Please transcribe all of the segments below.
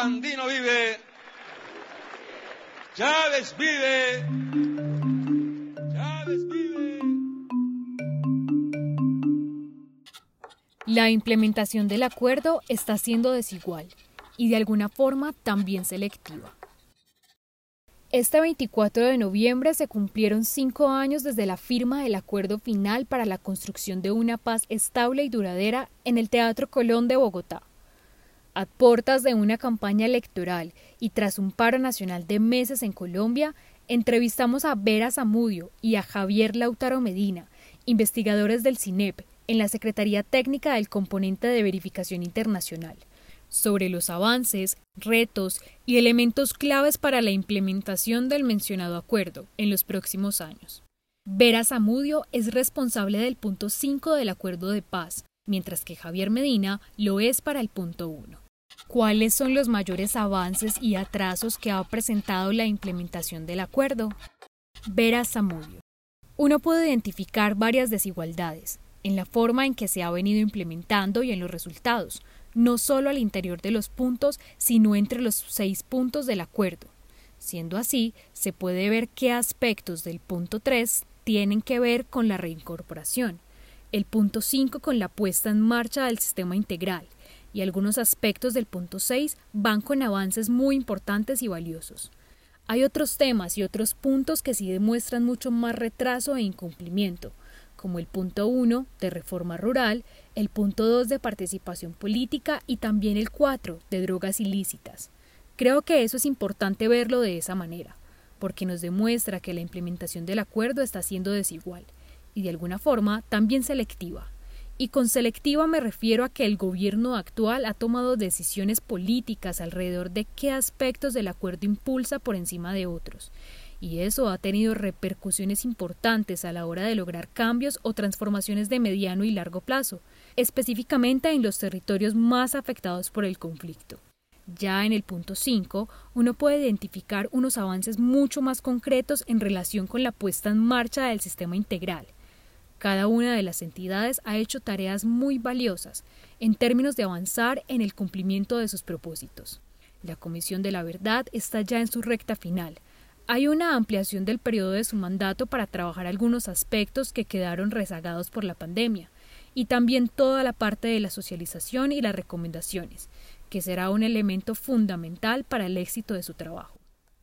Sandino vive. Chávez vive. Chávez vive. La implementación del acuerdo está siendo desigual y de alguna forma también selectiva. Este 24 de noviembre se cumplieron cinco años desde la firma del acuerdo final para la construcción de una paz estable y duradera en el Teatro Colón de Bogotá. A portas de una campaña electoral y tras un paro nacional de meses en Colombia, entrevistamos a Vera Zamudio y a Javier Lautaro Medina, investigadores del CINEP, en la Secretaría Técnica del Componente de Verificación Internacional sobre los avances, retos y elementos claves para la implementación del mencionado acuerdo en los próximos años. Vera Zamudio es responsable del punto 5 del acuerdo de paz, mientras que Javier Medina lo es para el punto 1. ¿Cuáles son los mayores avances y atrasos que ha presentado la implementación del acuerdo? Vera Zamudio. Uno puede identificar varias desigualdades en la forma en que se ha venido implementando y en los resultados, no solo al interior de los puntos, sino entre los seis puntos del acuerdo. Siendo así, se puede ver qué aspectos del punto 3 tienen que ver con la reincorporación, el punto 5 con la puesta en marcha del sistema integral, y algunos aspectos del punto 6 van con avances muy importantes y valiosos. Hay otros temas y otros puntos que sí demuestran mucho más retraso e incumplimiento, como el punto 1 de reforma rural, el punto 2 de participación política y también el 4 de drogas ilícitas. Creo que eso es importante verlo de esa manera, porque nos demuestra que la implementación del acuerdo está siendo desigual y de alguna forma también selectiva. Y con selectiva me refiero a que el gobierno actual ha tomado decisiones políticas alrededor de qué aspectos del acuerdo impulsa por encima de otros, y eso ha tenido repercusiones importantes a la hora de lograr cambios o transformaciones de mediano y largo plazo, específicamente en los territorios más afectados por el conflicto. Ya en el punto 5, uno puede identificar unos avances mucho más concretos en relación con la puesta en marcha del sistema integral. Cada una de las entidades ha hecho tareas muy valiosas en términos de avanzar en el cumplimiento de sus propósitos. La Comisión de la Verdad está ya en su recta final, hay una ampliación del periodo de su mandato para trabajar algunos aspectos que quedaron rezagados por la pandemia, y también toda la parte de la socialización y las recomendaciones, que será un elemento fundamental para el éxito de su trabajo.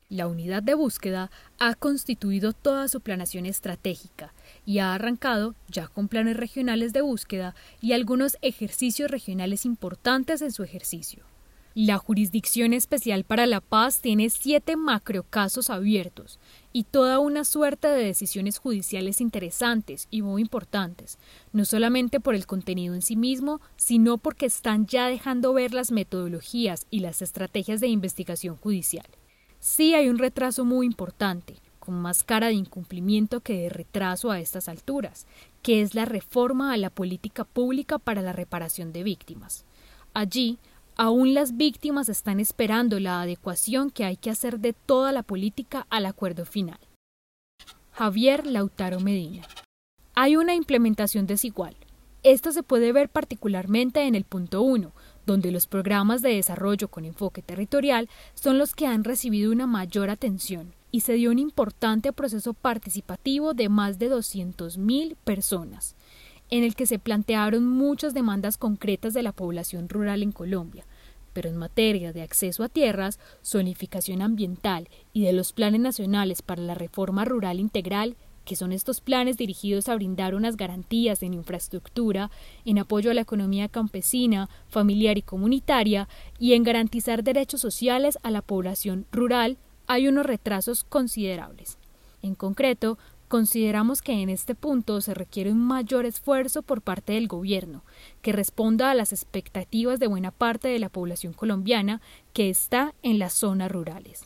La unidad de búsqueda ha constituido toda su planación estratégica y ha arrancado ya con planes regionales de búsqueda y algunos ejercicios regionales importantes en su ejercicio. La Jurisdicción Especial para la Paz tiene siete macrocasos abiertos y toda una suerte de decisiones judiciales interesantes y muy importantes, no solamente por el contenido en sí mismo, sino porque están ya dejando ver las metodologías y las estrategias de investigación judicial. Sí hay un retraso muy importante, con más cara de incumplimiento que de retraso a estas alturas, que es la reforma a la política pública para la reparación de víctimas. Allí Aún las víctimas están esperando la adecuación que hay que hacer de toda la política al acuerdo final. Javier Lautaro Medina. Hay una implementación desigual. Esto se puede ver particularmente en el punto 1, donde los programas de desarrollo con enfoque territorial son los que han recibido una mayor atención y se dio un importante proceso participativo de más de 200.000 personas en el que se plantearon muchas demandas concretas de la población rural en Colombia, pero en materia de acceso a tierras, zonificación ambiental y de los planes nacionales para la reforma rural integral, que son estos planes dirigidos a brindar unas garantías en infraestructura, en apoyo a la economía campesina, familiar y comunitaria, y en garantizar derechos sociales a la población rural, hay unos retrasos considerables. En concreto, Consideramos que en este punto se requiere un mayor esfuerzo por parte del gobierno, que responda a las expectativas de buena parte de la población colombiana que está en las zonas rurales.